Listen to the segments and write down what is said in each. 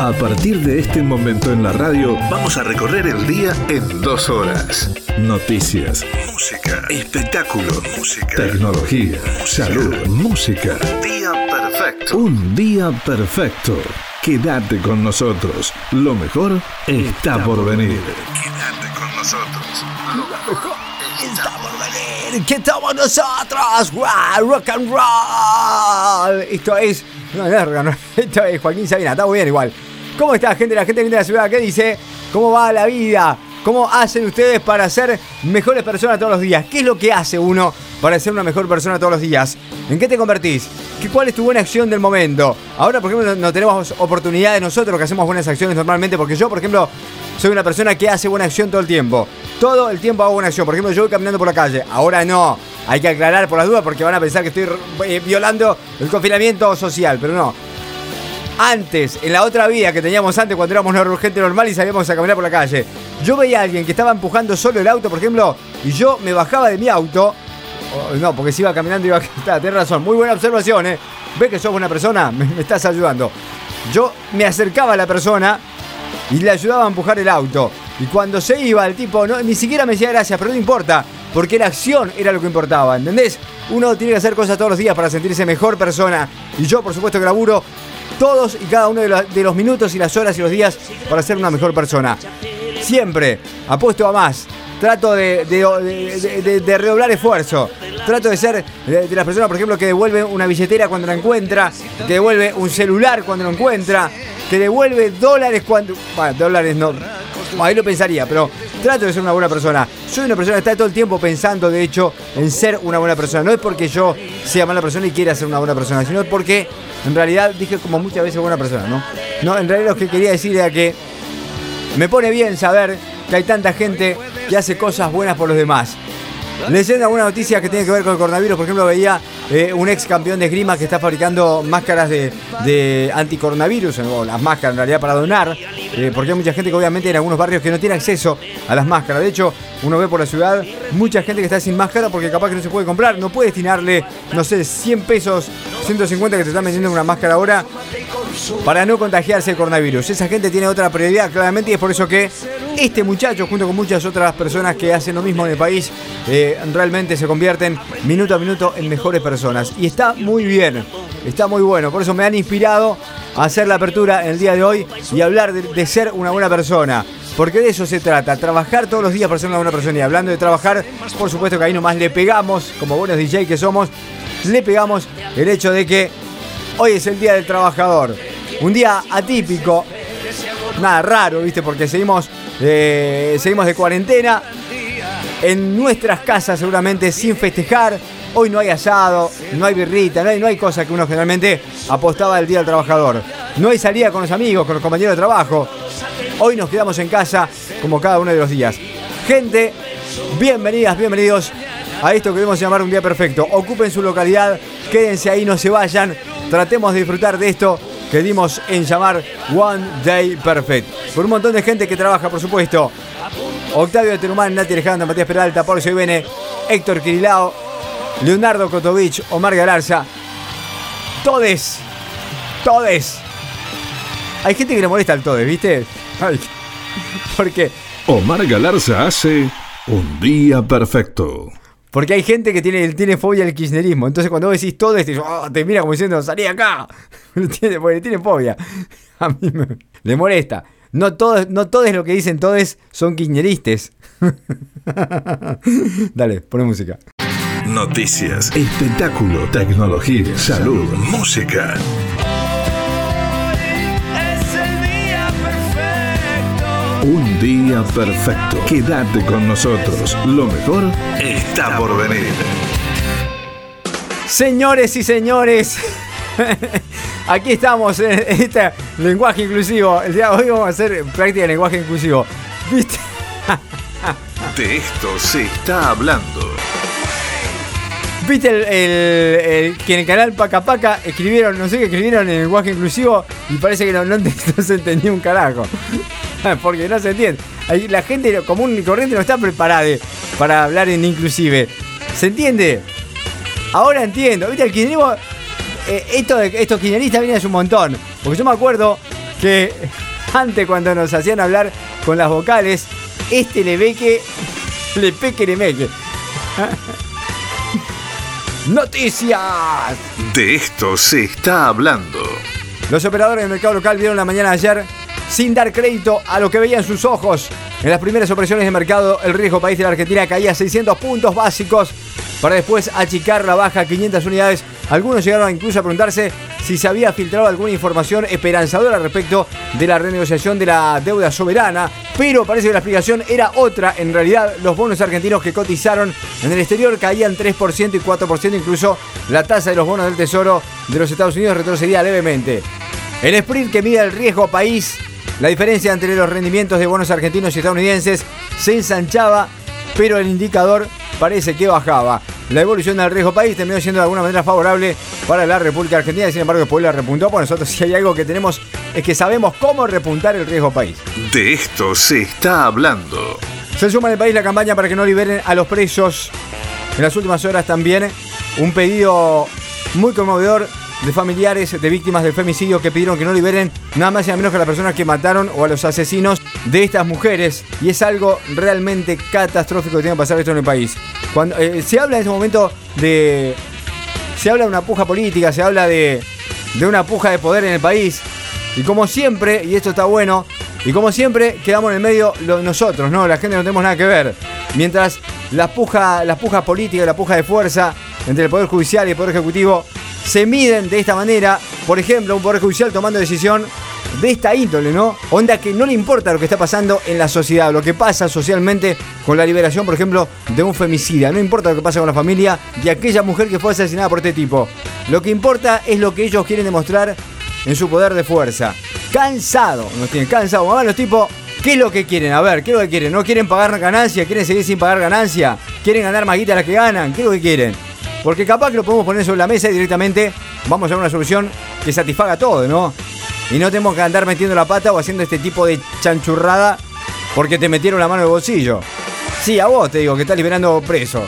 A partir de este momento en la radio, vamos a recorrer el día en dos horas. Noticias, música, espectáculo, música, tecnología, salud, música. Día perfecto. Un día perfecto. Quédate con nosotros. Lo mejor está por venir. Quédate con nosotros. Lo mejor está por venir. ¿Qué estamos nosotros? Wow, rock and roll. Esto es. No, no, no, esto es Joaquín Sabina. Está muy bien igual. ¿Cómo está, gente? La gente de la ciudad. ¿Qué dice? ¿Cómo va la vida? ¿Cómo hacen ustedes para ser mejores personas todos los días? ¿Qué es lo que hace uno para ser una mejor persona todos los días? ¿En qué te convertís? ¿Qué, ¿Cuál es tu buena acción del momento? Ahora, por ejemplo, no tenemos oportunidades nosotros que hacemos buenas acciones normalmente, porque yo, por ejemplo, soy una persona que hace buena acción todo el tiempo. Todo el tiempo hago buena acción. Por ejemplo, yo voy caminando por la calle. Ahora no. Hay que aclarar por las dudas porque van a pensar que estoy eh, violando el confinamiento social, pero no. Antes, en la otra vida que teníamos antes cuando éramos gente normal y salíamos a caminar por la calle, yo veía a alguien que estaba empujando solo el auto, por ejemplo, y yo me bajaba de mi auto. no, porque si iba caminando iba a... Tienes razón, muy buena observación, ¿eh? ¿Ves que sos buena persona? Me, me estás ayudando. Yo me acercaba a la persona y le ayudaba a empujar el auto. Y cuando se iba, el tipo no, ni siquiera me decía gracias, pero no importa, porque la acción era lo que importaba, ¿entendés? Uno tiene que hacer cosas todos los días para sentirse mejor persona. Y yo, por supuesto, que laburo todos y cada uno de los, minutos y las horas y los días para ser una mejor persona. Siempre apuesto a más. Trato de, de, redoblar esfuerzo. Trato de ser de, las personas, por ejemplo, que devuelve una billetera cuando la encuentra, que devuelve un celular cuando lo encuentra, que devuelve dólares cuando. Bueno, dólares no. Ahí lo pensaría, pero trato de ser una buena persona. Soy una persona que está todo el tiempo pensando, de hecho, en ser una buena persona. No es porque yo sea mala persona y quiera ser una buena persona, sino porque en realidad dije como muchas veces buena persona, ¿no? No, en realidad lo que quería decir era que me pone bien saber que hay tanta gente que hace cosas buenas por los demás. Leyendo alguna noticia que tiene que ver con el coronavirus, por ejemplo, veía eh, un ex campeón de esgrima que está fabricando máscaras de, de anticoronavirus, o las máscaras en realidad para donar, eh, porque hay mucha gente que obviamente en algunos barrios que no tiene acceso a las máscaras. De hecho, uno ve por la ciudad mucha gente que está sin máscara porque capaz que no se puede comprar, no puede destinarle, no sé, 100 pesos, 150 que te están vendiendo una máscara ahora para no contagiarse el coronavirus. Esa gente tiene otra prioridad claramente y es por eso que este muchacho, junto con muchas otras personas que hacen lo mismo en el país, eh, realmente se convierten minuto a minuto en mejores personas. Y está muy bien, está muy bueno. Por eso me han inspirado a hacer la apertura el día de hoy y hablar de, ser una buena persona. Porque de eso se trata, trabajar todos los días para ser una buena persona. Y hablando de trabajar, por supuesto que ahí nomás le pegamos, como buenos DJ que somos, le pegamos el hecho de que hoy es el Día del Trabajador. Un día atípico, nada raro, ¿viste? Porque seguimos eh, seguimos de cuarentena. En nuestras casas seguramente sin festejar. Hoy no hay asado, no hay birrita, no hay, no hay cosa que uno generalmente apostaba el Día del Trabajador. No hay salida con los amigos, con los compañeros de trabajo. Hoy nos quedamos en casa como cada uno de los días. Gente, bienvenidas, bienvenidos a esto que debemos llamar un día perfecto. Ocupen su localidad, quédense ahí, no se vayan. Tratemos de disfrutar de esto que dimos en llamar One Day Perfect. Por un montón de gente que trabaja, por supuesto. Octavio de Terumán, Nati Alejandro, Matías Peralta, Pablo Bene, Héctor Kirilao, Leonardo Kotovich, Omar Galarza. Todes. Todes. Hay gente que le molesta al Todes, ¿viste? Ay, porque. Omar Galarza hace un día perfecto. Porque hay gente que tiene, tiene fobia al kirchnerismo. Entonces cuando vos decís todo, te, oh, te mira como diciendo, salí acá. Porque le tiene fobia. A mí me, le molesta. No todos, no todos lo que dicen todos son kirchneristas. Dale, pone música. Noticias, espectáculo, tecnología, salud, música. Un día perfecto. Quédate con nosotros. Lo mejor está por venir. Señores y señores, aquí estamos en este lenguaje inclusivo. El día de hoy vamos a hacer práctica de lenguaje inclusivo. ¿Viste? De esto se está hablando. ¿Viste el, que en el canal Paca Paca escribieron, no sé qué escribieron en lenguaje inclusivo y parece que no, no se entendía un carajo? porque no se entiende. La gente común y corriente no está preparada para hablar en inclusive. ¿Se entiende? Ahora entiendo. ¿Viste? El kirchnerismo. Eh, esto de, estos kirchneristas vienen hace un montón. Porque yo me acuerdo que antes cuando nos hacían hablar con las vocales, este le ve que le peque le meque. Noticias. De esto se está hablando. Los operadores del mercado local vieron la mañana ayer sin dar crédito a lo que veían sus ojos. En las primeras operaciones de mercado, el riesgo país de la Argentina caía a 600 puntos básicos para después achicar la baja a 500 unidades. Algunos llegaron incluso a preguntarse si se había filtrado alguna información esperanzadora respecto de la renegociación de la deuda soberana, pero parece que la explicación era otra. En realidad, los bonos argentinos que cotizaron en el exterior caían 3% y 4%, incluso la tasa de los bonos del Tesoro de los Estados Unidos retrocedía levemente. El sprint que mide el riesgo país, la diferencia entre los rendimientos de bonos argentinos y estadounidenses se ensanchaba, pero el indicador parece que bajaba. La evolución del riesgo país terminó siendo de alguna manera favorable para la República Argentina, sin embargo después la repuntó. Por nosotros si hay algo que tenemos es que sabemos cómo repuntar el riesgo país. De esto se está hablando. Se suma en el país la campaña para que no liberen a los presos. En las últimas horas también un pedido muy conmovedor de familiares de víctimas del femicidio que pidieron que no liberen nada más y nada menos que a las personas que mataron o a los asesinos de estas mujeres. Y es algo realmente catastrófico que tiene que pasar esto en el país. Cuando eh, se habla en este momento de. Se habla de una puja política, se habla de, de una puja de poder en el país. Y como siempre, y esto está bueno, y como siempre, quedamos en el medio nosotros, ¿no? La gente no tenemos nada que ver. Mientras la puja, la puja política, la puja de fuerza entre el Poder Judicial y el Poder Ejecutivo se miden de esta manera. Por ejemplo, un Poder Judicial tomando decisión de esta índole, ¿no? Onda que no le importa lo que está pasando en la sociedad, lo que pasa socialmente con la liberación, por ejemplo, de un femicida. No importa lo que pasa con la familia de aquella mujer que fue asesinada por este tipo. Lo que importa es lo que ellos quieren demostrar en su poder de fuerza. Cansado, nos tienen cansado. Mamá, los tipos, ¿qué es lo que quieren? A ver, ¿qué es lo que quieren? ¿No quieren pagar ganancia? ¿Quieren seguir sin pagar ganancia? ¿Quieren ganar más guita a las que ganan? ¿Qué es lo que quieren? Porque capaz que lo podemos poner sobre la mesa y directamente vamos a una solución que satisfaga todo, ¿no? Y no tenemos que andar metiendo la pata o haciendo este tipo de chanchurrada porque te metieron la mano en el bolsillo. Sí, a vos te digo que estás liberando preso.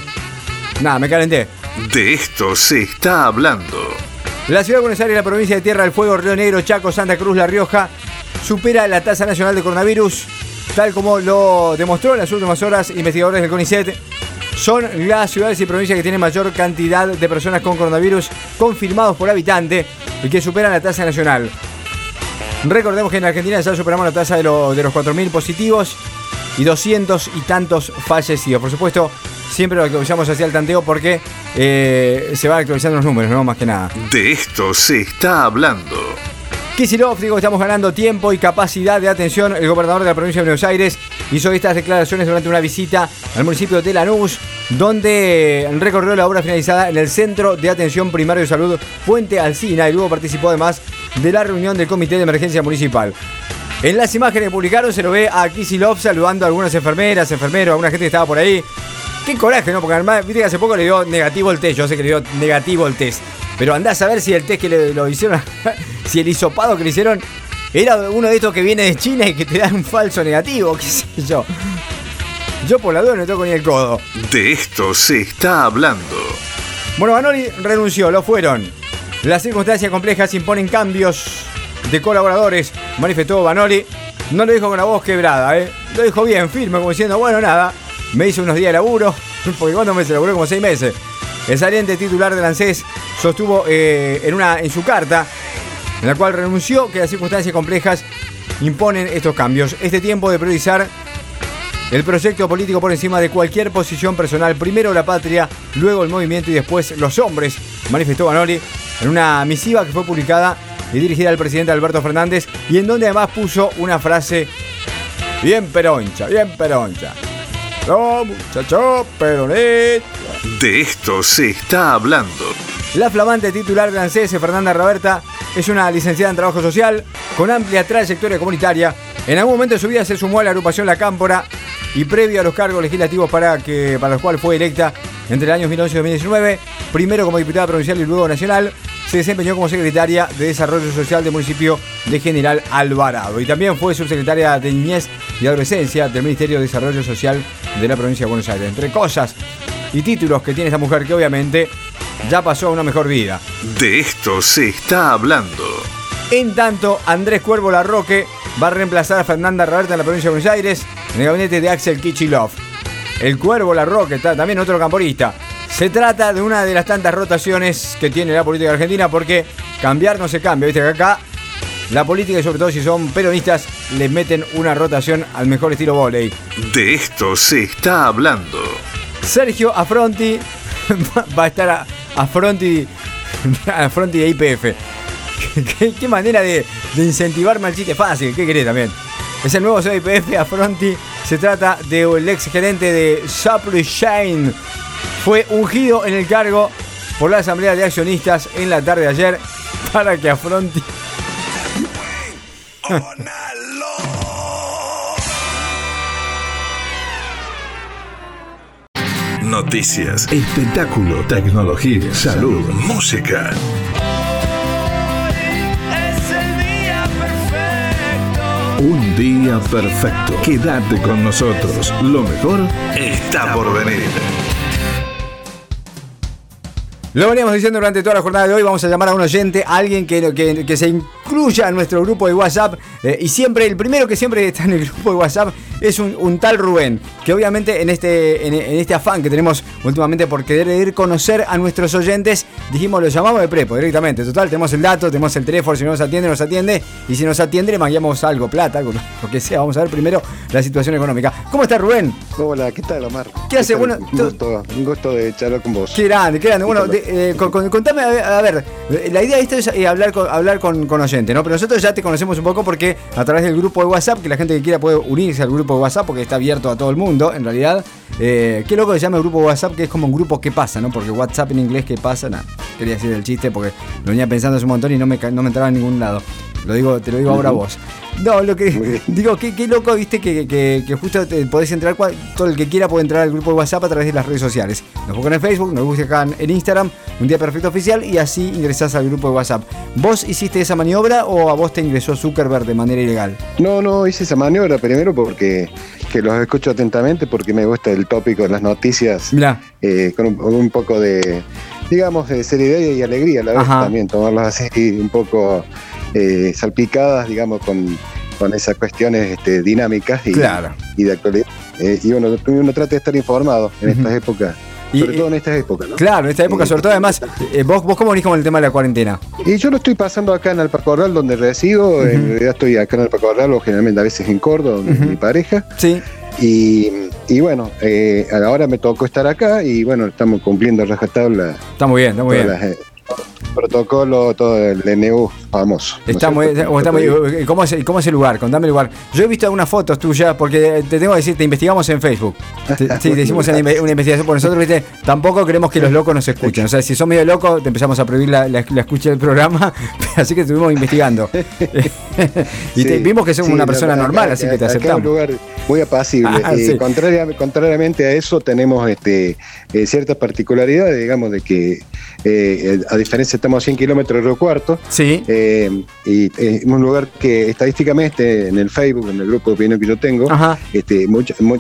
Nada, me calenté. De esto se está hablando. La ciudad de Buenos Aires, la provincia de Tierra del Fuego, Río Negro, Chaco, Santa Cruz, La Rioja, supera la tasa nacional de coronavirus, tal como lo demostró en las últimas horas investigadores del CONICET son las ciudades y provincias que tienen mayor cantidad de personas con coronavirus confirmados por habitante y que superan la tasa nacional. Recordemos que en Argentina ya superamos la tasa de, los 4.000 positivos y 200 y tantos fallecidos. Por supuesto, siempre lo actualizamos hacia el tanteo porque eh, se van actualizando los números, ¿no? Más que nada. De esto se está hablando. Kisilov digo, estamos ganando tiempo y capacidad de atención. El gobernador de la provincia de Buenos Aires hizo estas declaraciones durante una visita al municipio de Lanús, donde recorrió la obra finalizada en el Centro de Atención Primario de Salud Puente Alcina y luego participó además de la reunión del Comité de Emergencia Municipal. En las imágenes que publicaron se lo ve a Kisilov saludando a algunas enfermeras, enfermeros, alguna gente que estaba por ahí. Qué coraje, ¿no? Porque además, viste que hace poco le dio negativo el test. Yo sé que le dio negativo el test. Pero andás a ver si el test que le, lo hicieron, si el hisopado que le hicieron era uno de estos que viene de China y que te dan un falso negativo, qué sé yo. Yo por la duda no toco ni el codo. De esto se está hablando. Bueno, Banoli renunció, lo fueron. Las circunstancias complejas imponen cambios de colaboradores, manifestó Banoli. No lo dijo con la voz quebrada, ¿eh? Lo dijo bien, firme, como diciendo, bueno, nada, me hizo unos días de laburo, porque cuando me se laburó como seis meses. El saliente titular del ANSES sostuvo eh, en, una, en su carta, en la cual renunció que las circunstancias complejas imponen estos cambios. Este tiempo de priorizar el proyecto político por encima de cualquier posición personal. Primero la patria, luego el movimiento y después los hombres, manifestó Banoli en una misiva que fue publicada y dirigida al presidente Alberto Fernández y en donde además puso una frase bien peroncha, bien peroncha. No, muchacho, peroneta. De esto se está hablando. La flamante titular de ANSES, Fernanda Roberta, es una licenciada en Trabajo Social con amplia trayectoria comunitaria. En algún momento de su vida se sumó a la agrupación La Cámpora y previo a los cargos legislativos para, que, para los cuales fue electa entre el año 2011 y 2019, primero como diputada provincial y luego nacional, se desempeñó como secretaria de Desarrollo Social del municipio de General Alvarado y también fue subsecretaria de Niñez y Adolescencia del Ministerio de Desarrollo Social de la provincia de Buenos Aires. Entre cosas y títulos que tiene esta mujer que obviamente ya pasó a una mejor vida. De esto se está hablando. En tanto, Andrés Cuervo Larroque va a reemplazar a Fernanda Roberta en la provincia de Buenos Aires en el gabinete de Axel Kichilov. El Cuervo Larroque está también otro camporista. Se trata de una de las tantas rotaciones que tiene la política argentina porque cambiar no se cambia. Viste que acá la política y sobre todo si son peronistas les meten una rotación al mejor estilo volei. De esto se está hablando. Sergio Afronti va a estar a, Afronti, Afronti de IPF. ¿Qué, manera de, incentivarme al chiste fácil? ¿Qué querés también? Es el nuevo CIPF Afronti. Se trata del ex gerente de Supply Chain. Fue ungido en el cargo por la Asamblea de Accionistas en la tarde de ayer para que Afronti. Noticias, espectáculo, tecnología, salud, música. Un día perfecto. Quédate con nosotros. Lo mejor está por venir. Lo veníamos diciendo durante toda la jornada de hoy. Vamos a llamar a un oyente, alguien que, que, que se incluya en nuestro grupo de WhatsApp. Eh, y siempre, el primero que siempre está en el grupo de WhatsApp es un, tal Rubén, que obviamente en este, en, este afán que tenemos últimamente por querer ir conocer a nuestros oyentes, dijimos, lo llamamos de prepo directamente. Total, tenemos el dato, tenemos el teléfono, si no nos atiende, nos atiende. Y si nos atiende, le mandamos algo, plata, algo, lo que sea. Vamos a ver primero la situación económica. ¿Cómo está Rubén? Hola, ¿qué tal, Omar? ¿Qué, hace? Bueno, un gusto, un gusto de charlar con vos. Qué grande, qué grande. Bueno, eh, contame, a ver, la idea de esto es eh, hablar con, hablar con, con oyentes. ¿No? Pero nosotros ya te conocemos un poco porque a través del grupo de WhatsApp, que la gente que quiera puede unirse al grupo de WhatsApp porque está abierto a todo el mundo, en realidad. Eh, qué loco que se llama el grupo de WhatsApp, que es como un grupo que pasa, ¿no? Porque WhatsApp en inglés, ¿qué pasa? Nada, quería decir el chiste porque lo venía pensando hace un montón y no me, no me entraba en ningún lado. Lo digo, te lo digo ahora a vos. No, lo que digo, qué, qué loco, viste, que, que, justo te podés entrar, todo el que quiera puede entrar al grupo de WhatsApp a través de las redes sociales. Nos buscan en Facebook, nos buscan en Instagram, un día perfecto oficial, y así ingresás al grupo de WhatsApp. ¿Vos hiciste esa maniobra o a vos te ingresó Zuckerberg de manera ilegal? No, no, hice esa maniobra primero porque que los escucho atentamente, porque me gusta el tópico de las noticias. Eh, con, un, poco de, digamos, de seriedad y alegría a la vez también, tomarlas así un poco eh, salpicadas, digamos, con, con esas cuestiones este, dinámicas y, y de actualidad. Eh, y bueno, uno trata de estar informado en estas épocas. sobre todo en estas épocas, ¿no? Claro, en esta época, sobre todo además, eh, ¿vos, ¿vos cómo venís con el tema de la cuarentena? Y yo lo estoy pasando acá en Alpacorral, donde resido. En realidad estoy acá en Alpacorral o generalmente a veces en Córdoba, donde mi pareja. Sí. Y, y bueno, eh, ahora me tocó estar acá y bueno, estamos cumpliendo rajatabla. Está muy bien, está muy bien protocolo, todo el DNU famoso. Está muy, ¿cómo, es, ¿Cómo es el lugar? Contame el lugar. Yo he visto algunas fotos tuyas, porque te tengo que decir, te investigamos en Facebook. sí, te hicimos una, investigación por nosotros, ¿viste? Tampoco queremos que los locos nos escuchen. O sea, si son medio locos, te empezamos a prohibir la, la, escucha del programa, así que estuvimos investigando. y vimos que somos una persona normal, así que te aceptamos. Es un lugar muy apacible. Ah, contrariamente a eso, tenemos este, eh, ciertas particularidades, digamos, de que eh, a diferencia estamos a 100 kilómetros de Río Cuarto. Sí. Eh, y es un lugar que estadísticamente en el Facebook, en el grupo de opinión que yo tengo, este,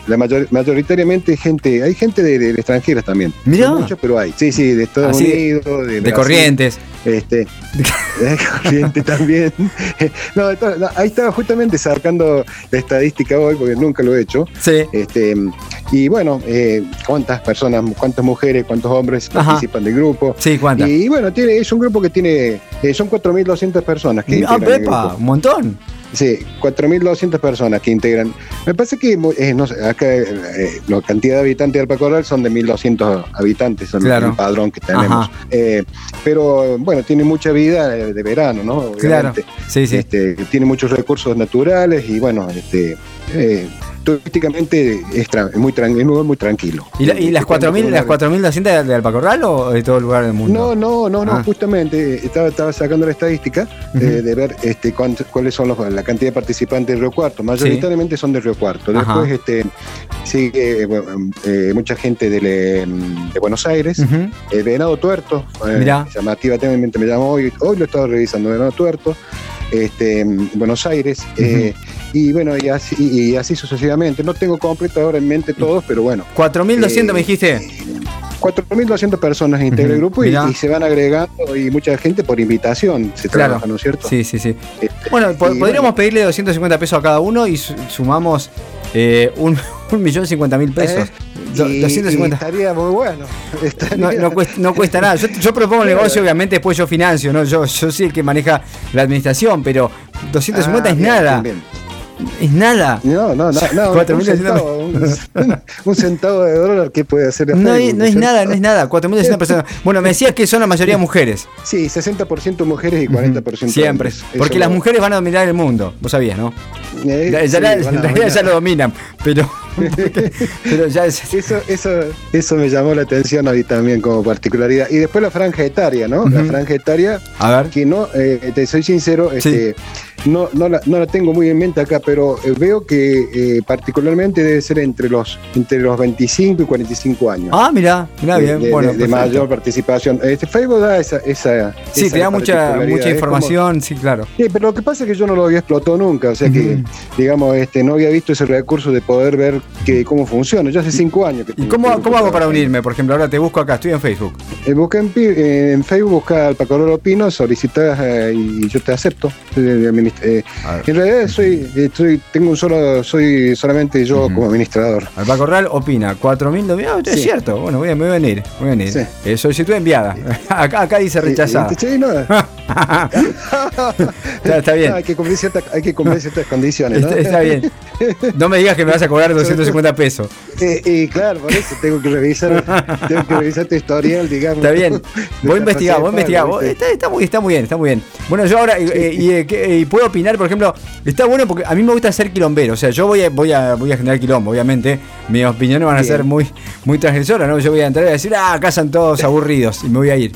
la mayoritariamente gente, hay gente de, extranjeras también. Mira. Muchos, pero hay. Sí, sí, de Estados Unidos, de, de Corrientes. Este, corriente también. No, ahí estaba justamente sacando la estadística hoy, porque nunca lo he hecho. Sí. Este, y bueno, eh, cuántas personas, cuántas mujeres, cuántos hombres participan del grupo. Sí, cuántas. Y bueno, tiene, es un grupo que tiene, eh, son 4.200 personas que... Ah, Pepa, un montón. Sí, 4.200 personas que integran. Me parece que eh, no sé, acá eh, la cantidad de habitantes de Alpacoral son de 1.200 habitantes, son el padrón que tenemos. Eh, pero bueno, tiene mucha vida de, verano, ¿no? Claro. Sí, sí. Este, tiene muchos recursos naturales y bueno, este, turísticamente es, muy un lugar muy tranquilo. ¿Y, las 4.000 las 4.200 de Alpacorral o de todo el lugar del mundo? No, no, no, no ah. justamente estaba, estaba sacando la estadística de, ver este, cuáles son los, la cantidad de participantes de Río Cuarto. Mayoritariamente son de Río Cuarto. Después este, sigue eh, eh, mucha gente de, Buenos Aires. Venado Tuerto, eh, llamativamente me llamó hoy, hoy lo he estado revisando, Venado Tuerto este, Buenos Aires, eh, y bueno, y así, y así sucesivamente. No tengo completo ahora en mente todos, pero bueno. 4.200 me dijiste. 4.200 personas integra el grupo y, se van agregando y mucha gente por invitación se trabaja, ¿no es cierto? Sí, sí, sí. Este, bueno, podríamos pedirle 250 pesos a cada uno y sumamos eh, un, millón cincuenta mil pesos. Eh, 250. estaría muy bueno. No, cuesta, nada. Yo, propongo el negocio, obviamente, después yo financio, ¿no? Yo, yo soy el que maneja la administración, pero 250 ah, es nada. Es nada. No, no, no. no un, centavo, un, centavo, de dólar, ¿qué puede hacer? No, no es nada, no es nada. 4.200 personas. Bueno, me decías que son la mayoría mujeres. Sí, 60% mujeres y 40% Siempre. Porque las mujeres van a dominar el mundo. Vos sabías, ¿no? Eh, en realidad ya lo dominan, pero. pero ya es... eso, eso, eso me llamó la atención mí también como particularidad. Y después la franja etaria, ¿no? La franja etaria, a ver. que no, eh, te soy sincero, este, no, no, la, no la tengo muy en mente acá, pero eh, veo que eh, particularmente debe ser entre los, entre los 25 y 45 años. Ah, mira, mira bien. De, bueno, de, mayor participación. Este Facebook da esa. esa sí, te da mucha, mucha información, sí, claro. Sí, pero lo que pasa es que yo no lo había explotado nunca, o sea que, digamos, este, no había visto ese recurso de poder ver que, cómo funciona. Yo hace cinco años que ¿Y cómo, cómo hago para unirme? Por ejemplo, ahora te busco acá, estoy en Facebook. Eh, busca en, en, Facebook, busca al Pacororo Pino, solicitas y yo te acepto. Eh, en realidad soy, estoy, tengo un solo, soy solamente yo como administrador. Alba Corral opina, 4.000 ah, es cierto, bueno, voy a, me voy a venir, voy a venir. Sí. Eh, solicitud enviada. acá, acá dice rechazada. está, bien. hay que cumplir, ciertas, hay que cumplir ciertas condiciones. ¿no? Está, bien. No me digas que me vas a cobrar 250 pesos. Eh, claro, por eso tengo que revisar, tengo que revisar tu historial, digamos. Está bien. Voy a investigar, voy a investigar. Está, está, muy, está muy bien, está muy bien. Bueno, yo ahora, y, y puedo opinar por ejemplo, está bueno porque a mí me gusta ser quilombero. O sea, yo voy a, voy a, voy a generar quilombo, obviamente. Mis opiniones van a ser muy, muy transgresoras, ¿no? Yo voy a entrar y a decir, ah, acá son todos aburridos y me voy a ir.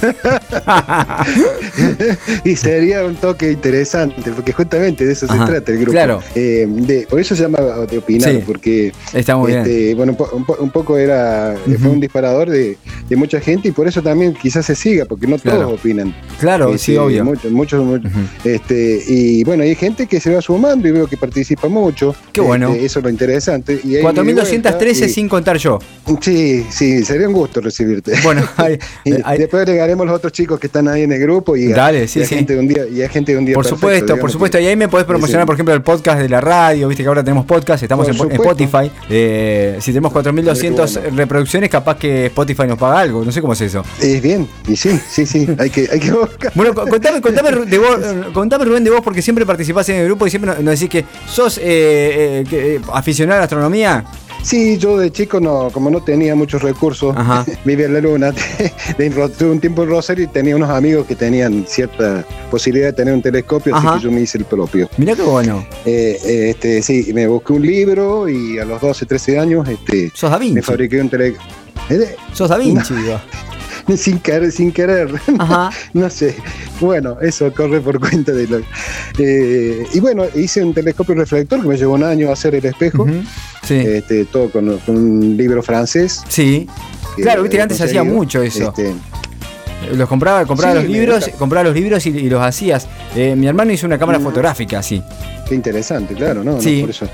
y sería un toque interesante, porque justamente de eso se trata el grupo. Claro. Eh, de, por eso se llama de opinar, porque está muy este, bueno, un, poco era fue un disparador de, mucha gente y por eso también quizás se siga, porque no todos opinan. Claro, sí, este, obvio. Muchos, muchos, este, y bueno, hay gente que se va sumando y veo que participa mucho. Qué bueno. Este, eso es lo interesante. 4.213 sin contar yo. Sí, sí, sería un gusto recibirte. Bueno, después agregaremos los otros chicos que están ahí en el grupo y, Dale, sí, sí. gente de un día y hay gente de un día. Por supuesto, por supuesto. Y ahí me podés promocionar, por ejemplo, el podcast de la radio. Viste que ahora tenemos podcast, estamos en, Spotify. Eh, si tenemos 4.200 reproducciones, capaz que Spotify nos paga algo. No sé cómo es eso. Es bien, y sí, sí, sí. hay que, hay que buscar. Bueno, contame, contame, de vos, contame, Rubén, de vos, porque siempre participás en el grupo y siempre nos, decís que sos eh, eh, eh, aficionado a la astronomía. Sí, yo de chico no, como no tenía muchos recursos, vivía en la luna, tuve un tiempo en Rosario y tenía unos amigos que tenían cierta posibilidad de tener un telescopio, así que yo me hice el propio. Mira qué bueno. este, sí, me busqué un libro y a los 12, 13 años este, ¿Sos da Vinci? me fabriqué un telescopio. Sos Da Vinci, sin querer, sin querer. no sé. Bueno, eso corre por cuenta de lo. Eh, y bueno, hice un telescopio reflector que me llevó un año a hacer el espejo. sí. Este, todo con, un libro francés. Sí. Claro, viste, antes hacía mucho eso. Este, los compraba, compraba los libros, compraba los libros y, los hacías. Eh, mi hermano hizo una cámara fotográfica así. Qué interesante, claro, ¿no? Sí. por eso.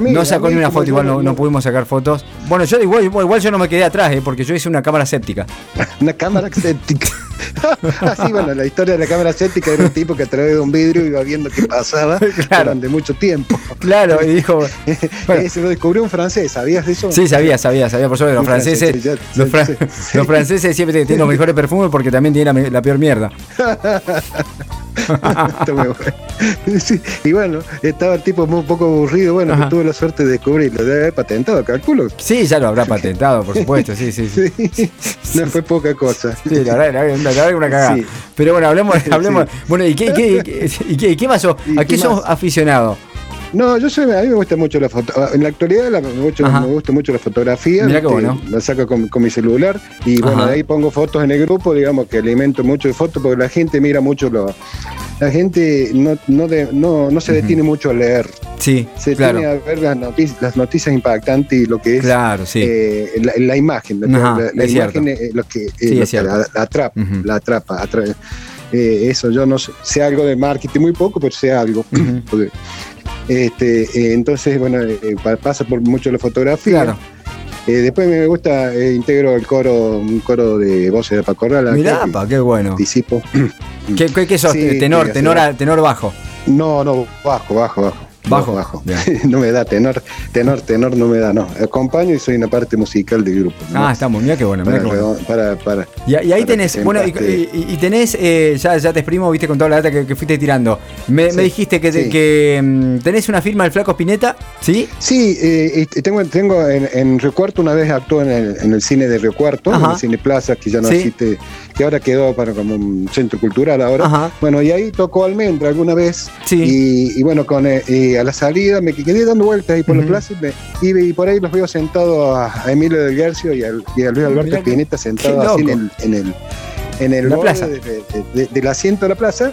No sacó ni una foto, igual no, pudimos sacar fotos. Bueno, yo igual, igual yo no me quedé atrás, eh, porque yo hice una cámara séptica. una cámara séptica. Así, bueno, la historia de la cámara séptica era un tipo que a través de un vidrio iba viendo qué pasaba durante mucho tiempo. Claro, y dijo. Se lo descubrió un francés, ¿sabías de eso? Sí, sabía, sabía, sabía. Por suerte, los franceses. los, franceses siempre tienen los mejores perfumes porque también tienen la, peor mierda. y bueno, estaba el tipo un poco aburrido. Bueno, tuve la suerte de descubrirlo. De haber patentado, calculo. Sí, ya lo habrá patentado, por supuesto. Sí, sí, sí. no fue poca cosa. Sí, la verdad, la verdad, una cagada. Pero bueno, hablemos. hablemos Bueno, ¿y qué, qué, y qué, qué pasó? ¿A qué, sos aficionado? No, yo soy, a mí me gusta mucho la foto. En la actualidad me, gusta, me, gusta, mucho la fotografía. Mira qué bueno. La saco con, mi celular y bueno, de ahí pongo fotos en el grupo, digamos que alimento mucho de fotos porque la gente mira mucho lo. La gente no, no, no, no se detiene mucho a leer. Sí, se claro. a ver las noticias, las noticias impactantes y lo que es claro, sí. Eh, la, imagen. La, imagen es lo que, la, atrapa. La atrapa. Eh, eso, yo no sé, sé, algo de marketing, muy poco, pero sé algo. Este, eh, entonces, bueno, eh, pasa por mucho la fotografía. Eh, después me gusta, eh, integro el coro, un coro de voces de Paco Rala. Mirá, pa, qué bueno. Anticipo. ¿Qué, qué, qué sos? tenor, tenor, tenor bajo. No, no, bajo, bajo, bajo. Bajo. Bajo. no me da tenor, tenor, tenor no me da, no. Acompaño y soy una parte musical del grupo. Ah, estamos, mira qué bueno. Para, bueno. para, para, y, ahí tenés, bueno, y, tenés, eh, ya, ya te exprimo, viste, con toda la data que, fuiste tirando. Me, dijiste que, que mm, tenés una firma del Flaco Spinetta, ¿sí? Sí, eh, tengo, tengo en, en, Río Cuarto, una vez actuó en el, en el cine de Río Cuarto, en el Cine Plaza, que ya no existe, que ahora quedó para como un centro cultural ahora. Bueno, y ahí tocó Almendra alguna vez. Sí. Y, bueno, con eh, a la salida me quedé dando vueltas ahí por la plaza y, y, por ahí los veo sentado a, Emilio del Guercio y, al, y a Luis Alberto Espineta sentado así en el, en el en el la plaza. del asiento de la plaza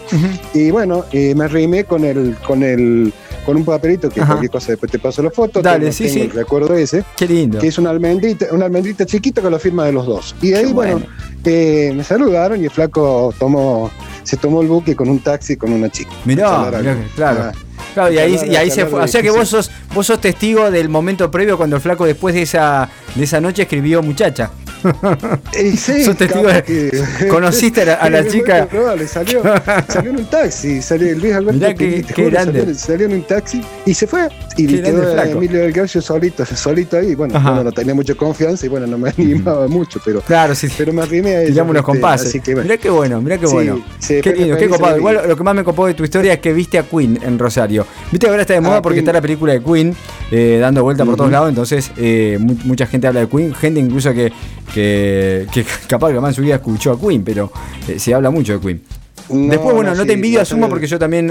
y bueno me arrimé con el con el con un papelito que cualquier cosa después te paso la foto Dale, sí, sí. recuerdo ese qué lindo que es una almendrita una almendrita chiquita con la firma de los dos y ahí bueno, eh, me saludaron y el flaco tomó se tomó el buque con un taxi con una chica mirá, claro ah. Claro, y ahí, y ahí se fue. O sea que vos sos, vos sos testigo del momento previo cuando el flaco después de esa, de esa noche escribió muchacha. sí, sos testigo de, Conociste a la, chica. salió, salió en un taxi, salió Luis Alberto. Mirá qué, grande. Salió, en un taxi y se fue. Y quedó Emilio del Gallo solito, solito ahí. Bueno, no tenía mucha confianza y bueno, no me animaba mucho, pero, claro, sí, pero me arrimé a ella. unos compases. Mirá qué bueno, mirá qué bueno. qué lindo, qué copado. Igual lo que más me copó de tu historia es que viste a Queen en Rosario. Viste, ahora está de moda ah, porque está la película de Queen eh, dando vuelta por todos lados, entonces eh, mucha gente habla de Queen, gente incluso que, que, capaz que más en su vida escuchó a Queen, pero eh, se habla mucho de Queen. Después, bueno, no, te envidio a Sumo porque yo también,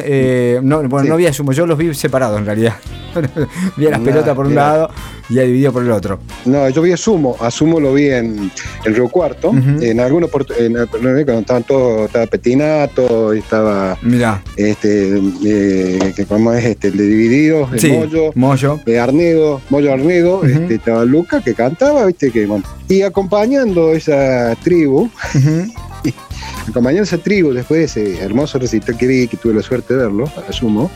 no, bueno, no vi a Sumo, yo los vi separados en realidad. vi a las pelotas por un lado y a dividido por el otro. No, yo vi a Sumo, a Sumo lo vi en el Río Cuarto, en algunos cuando estaban todos, estaba Petinato, estaba Mira. este eh, como es este, el de Divididos, el sí, Moyo, Moyo. De Arnedo, Moyo Arnedo, este, estaba Luca que cantaba, viste que y acompañando esa tribu acompañando esa tribu después de ese hermoso recital que vi, que tuve la suerte de verlo, asumo,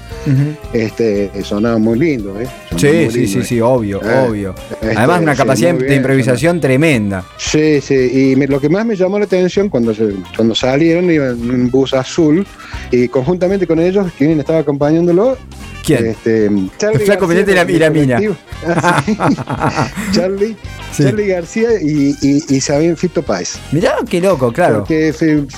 este, sonaba muy lindo. ¿eh? sí, sí, sí, sí, obvio, eh, obvio. Este, Además, una capacidad de improvisación tremenda. Sí, sí, y lo que más me llamó la atención cuando, cuando salieron, iban en un bus azul, y conjuntamente con ellos, quien estaba acompañándolo, ¿Quién? Este, Charlie el flaco García, y la, mina. Charlie, Charlie García y, y, y Fito Páez. Mirá, qué loco, claro. Porque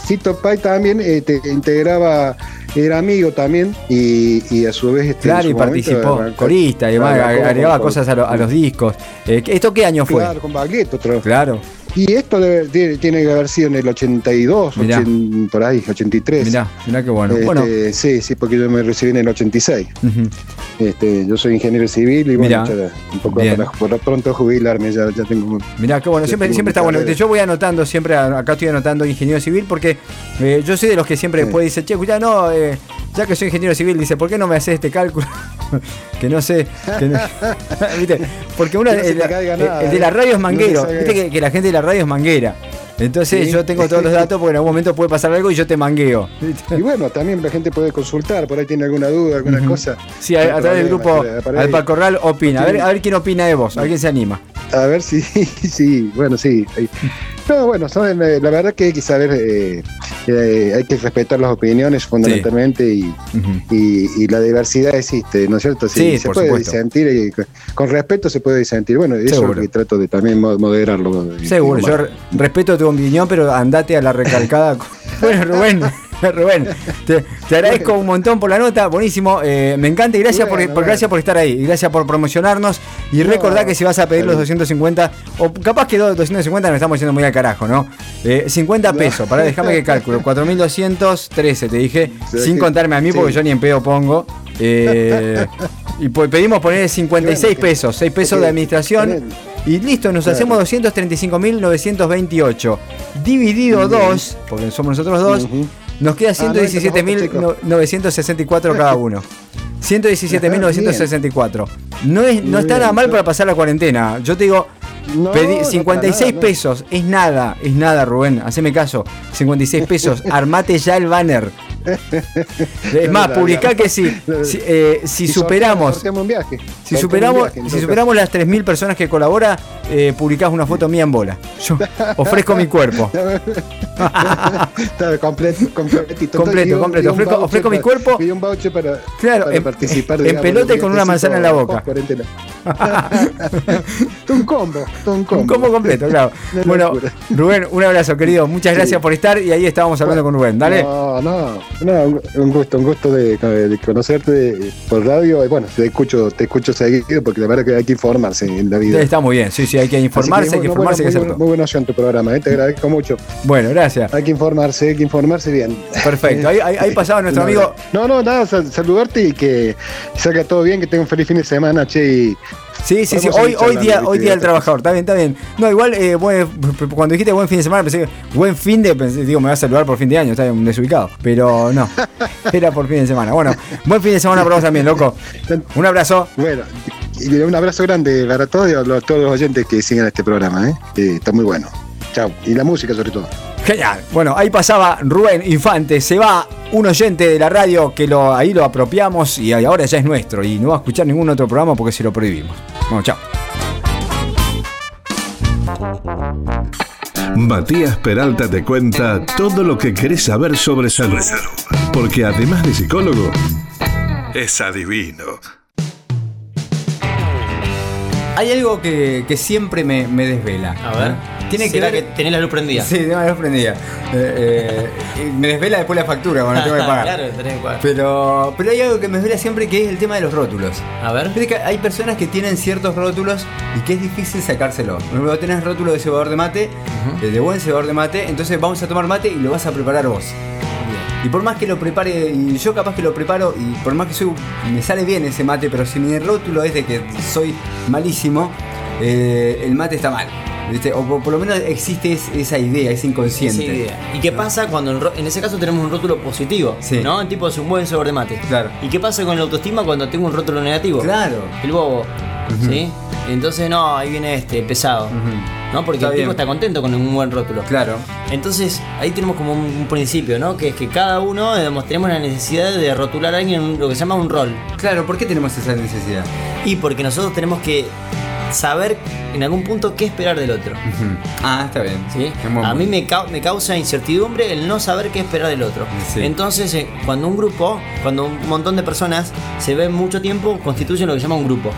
Fito Páez también eh, integraba, era amigo también y, y a su vez... Este, claro, y participó, corista, y además agregaba cosas a, a, los discos. Eh, ¿Esto qué año fue? Claro, con Baguette. Claro. Y esto debe, tiene, que haber sido en el 82, por ahí, 83. Mirá, mirá qué bueno. bueno. Este, sí, sí, porque yo me recibí en el 86. este, yo soy ingeniero civil y bueno, un poco para, pronto jubilarme, ya, ya tengo... Mirá, qué bueno, siempre, siempre está bueno. Yo voy anotando, siempre acá estoy anotando ingeniero civil porque eh, yo soy de los que siempre después dice, che, escucha, no, eh, ya que soy ingeniero civil, dice, ¿por qué no me haces este cálculo? Que no sé. ¿Viste? Porque uno, el, de la radio es manguero. Viste que, la gente de la radio es manguera. Entonces yo tengo todos los datos porque en algún momento puede pasar algo y yo te mangueo. Y bueno, también la gente puede consultar, por ahí tiene alguna duda, alguna cosa. Sí, a, través del grupo Alpa Corral opina. A ver, a ver quién opina de vos, a ver quién se anima. A ver si, sí, bueno, sí. No, bueno, eh, la verdad que hay que saber, eh, eh, hay que respetar las opiniones fundamentalmente y, y, la diversidad existe, ¿no es cierto? Sí, se puede disentir y con respeto se puede disentir. Bueno, eso es lo que trato de también moderarlo. Seguro, yo respeto tu opinión, pero andate a la recalcada. bueno, Rubén. Rubén, te, agradezco un montón por la nota, buenísimo, eh, me encanta y gracias, por, gracias por estar ahí, y gracias por promocionarnos y recordá que si vas a pedir los 250, o capaz que 250 nos estamos yendo muy al carajo, ¿no? 50 eh, pesos, para déjame que cálculo, 4213 te dije, sin contarme a mí porque yo ni en pedo pongo. Eh, y pedimos poner 56 pesos, 6 pesos de administración. Y listo, nos hacemos 235.928. Dividido 2, porque somos nosotros dos, nos queda 117.964 ah, cada uno. 117.964. No, es, no está nada mal para pasar la cuarentena. Yo te digo, 56 pesos. Es nada, es nada, Rubén. Haceme caso. 56 pesos. Armate ya el banner. Es más, publicá que si, si, eh, si superamos. Un viaje. Si superamos, si superamos las 3.000 personas que colabora, eh, publicás una foto mía en bola. Yo ofrezco mi cuerpo. completo, completito. Completo, completo. Ofrezco, ofrezco mi cuerpo. Y un voucher para, claro, para en, participar. En pelota y con una manzana en la boca. un combo, un combo. Un combo completo, claro. bueno, Rubén, un abrazo, querido. Muchas gracias por estar y ahí estábamos hablando con Rubén. Dale. No, no, no, un gusto, un gusto de, de conocerte por radio. Y bueno, te escucho, te escucho seguido porque la verdad que hay que informarse en la vida. Está muy bien, sí, sí, hay que informarse, hay que informarse. Muy, muy, muy en tu programa, ¿eh? te agradezco mucho. Bueno, gracias. Hay que informarse, hay que informarse bien. Perfecto, ahí, ahí, pasaba nuestro amigo. No, no, nada, saludarte y que salga todo bien, que tenga un feliz fin de semana, che, y Sí, sí, sí. Hoy, hoy día, hoy día del trabajador. Está bien, está bien. No, igual, eh, cuando dijiste buen fin de semana, pensé que buen fin de, pensé, digo, me vas a saludar por fin de año, está bien desubicado. Pero no, era por fin de semana. Bueno, buen fin de semana para vos también, loco. Un abrazo. Bueno, y un abrazo grande para todos, a todos los oyentes que siguen este programa, ¿eh? está muy bueno. Chao. Y la música sobre todo. Genial. Bueno, ahí pasaba Rubén Infante. Se va un oyente de la radio que lo, ahí lo apropiamos y ahora ya es nuestro. Y no va a escuchar ningún otro programa porque se lo prohibimos. Bueno, chao. Matías Peralta te cuenta todo lo que querés saber sobre salud. Porque además de psicólogo, es adivino. Hay algo que, siempre me, me desvela. A ver. Tiene que ver que tenés la luz prendida. Sí, tengo la luz prendida. Eh, eh, me desvela después la factura cuando tengo que pagar. claro, tenés que pagar. Pero, pero hay algo que me desvela siempre que es el tema de los rótulos. A ver. que hay personas que tienen ciertos rótulos y que es difícil sacárselo. Por ejemplo, tenés rótulo de cebador de mate, de buen cebador de mate, entonces vamos a tomar mate y lo vas a preparar vos. Y por más que lo prepare, y yo capaz que lo preparo, y por más que soy, me sale bien ese mate, pero si mi rótulo es de que soy malísimo, eh, el mate está mal. O por, lo menos existe esa idea, ese inconsciente. ¿Y qué pasa cuando en, ese caso tenemos un rótulo positivo? ¿No? El tipo es un buen sobre mate. Claro. ¿Y qué pasa con la autoestima cuando tengo un rótulo negativo? Claro. El bobo. ¿Sí? Entonces, no, ahí viene este, pesado. ¿No? Porque el tipo está contento con un buen rótulo. Claro. Entonces, ahí tenemos como un, principio, ¿no? Que es que cada uno digamos, tenemos la necesidad de rotular a alguien en lo que se llama un rol. Claro, ¿por qué tenemos esa necesidad? Y porque nosotros tenemos que saber en algún punto qué esperar del otro. Ah, está bien. ¿Sí? A mí me, me, causa incertidumbre el no saber qué esperar del otro. Entonces, eh, cuando un grupo, cuando un montón de personas se ven mucho tiempo, constituyen lo que se llama un grupo.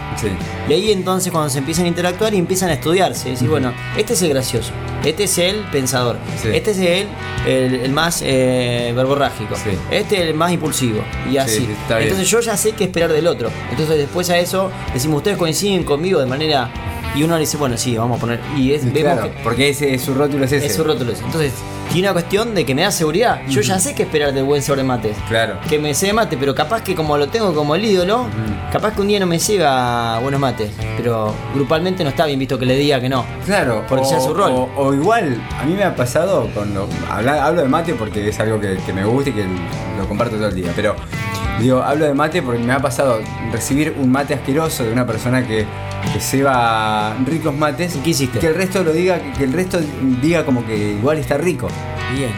Y ahí entonces cuando se empiezan a interactuar y empiezan a estudiarse, decir, bueno, este es el gracioso, este es el pensador, este es el, el, más eh, verborrágico, este es el más impulsivo. Y así. entonces yo ya sé qué esperar del otro. Entonces después a eso decimos, ustedes coinciden conmigo de manera y uno le dice, bueno, sí, vamos a poner. Y es, claro, porque ese, su rótulo es ese. Es su rótulo ese. Entonces, tiene una cuestión de que me da seguridad. Yo ya sé qué esperar de buen sobre mate. Claro. Que me sé mate, pero capaz que como lo tengo como el ídolo, capaz que un día no me llega buenos mates. Pero grupalmente no está bien visto que le diga que no. Claro. Porque sea su rol. O, igual, a mí me ha pasado cuando hablo de mate porque es algo que, que me gusta y que lo comparto todo el día. Pero digo, hablo de mate porque me ha pasado recibir un mate asqueroso de una persona que que se va ricos mates. ¿Y qué hiciste? Que el resto lo diga, que el resto diga como que igual está rico. Bien.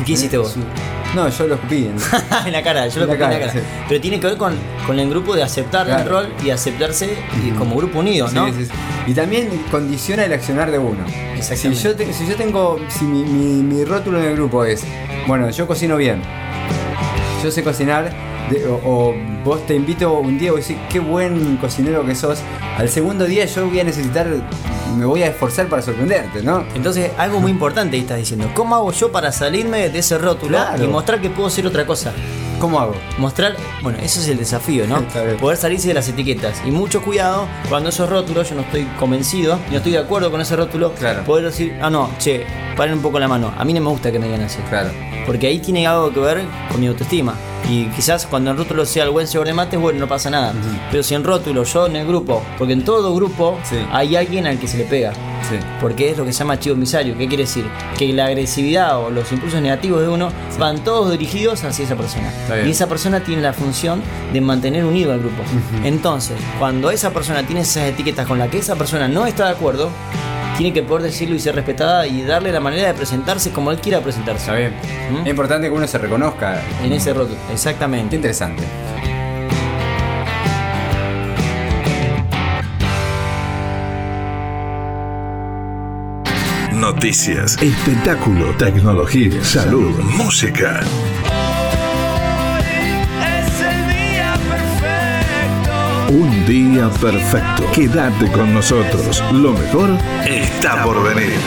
¿Y qué hiciste vos? No, yo lo escupí en, la cara, yo lo escupí en la cara. Pero tiene que ver con, con el grupo de aceptar el rol y aceptarse como grupo unido, ¿no? Sí, y también condiciona el accionar de uno. Si yo, si yo tengo, si mi, mi rótulo en el grupo es, bueno, yo cocino bien, yo sé cocinar, o, vos te invito un día y decís, qué buen cocinero que sos, al segundo día yo voy a necesitar, me voy a esforzar para sorprenderte, ¿no? Entonces, algo muy importante estás diciendo, ¿cómo hago yo para salirme de ese rótulo y mostrar que puedo ser otra cosa? ¿Cómo hago? Mostrar, bueno, eso es el desafío, ¿no? Poder salirse de las etiquetas. Y mucho cuidado cuando esos rótulos, yo no estoy convencido, no estoy de acuerdo con ese rótulo, claro. poder decir, ah, no, che, paren un poco la mano. A mí no me gusta que me digan así. Claro. Porque ahí tiene algo que ver con mi autoestima. Y quizás cuando el rótulo sea el buen señor de mates, bueno, no pasa nada. Pero si en rótulo, yo en el grupo, porque en todo grupo hay alguien al que se le pega. Porque es lo que se llama chivo emisario. ¿Qué quiere decir? Que la agresividad o los impulsos negativos de uno van todos dirigidos hacia esa persona. Y esa persona tiene la función de mantener unido al grupo. Entonces, cuando esa persona tiene esas etiquetas con las que esa persona no está de acuerdo, tiene que poder decirlo y ser respetada y darle la manera de presentarse como él quiera presentarse. Está bien. ¿Mm? Es importante que uno se reconozca. En ese rol, exactamente. interesante. Noticias, espectáculo, tecnología, salud, música. Un día perfecto. Quédate con nosotros. Lo mejor está por venir.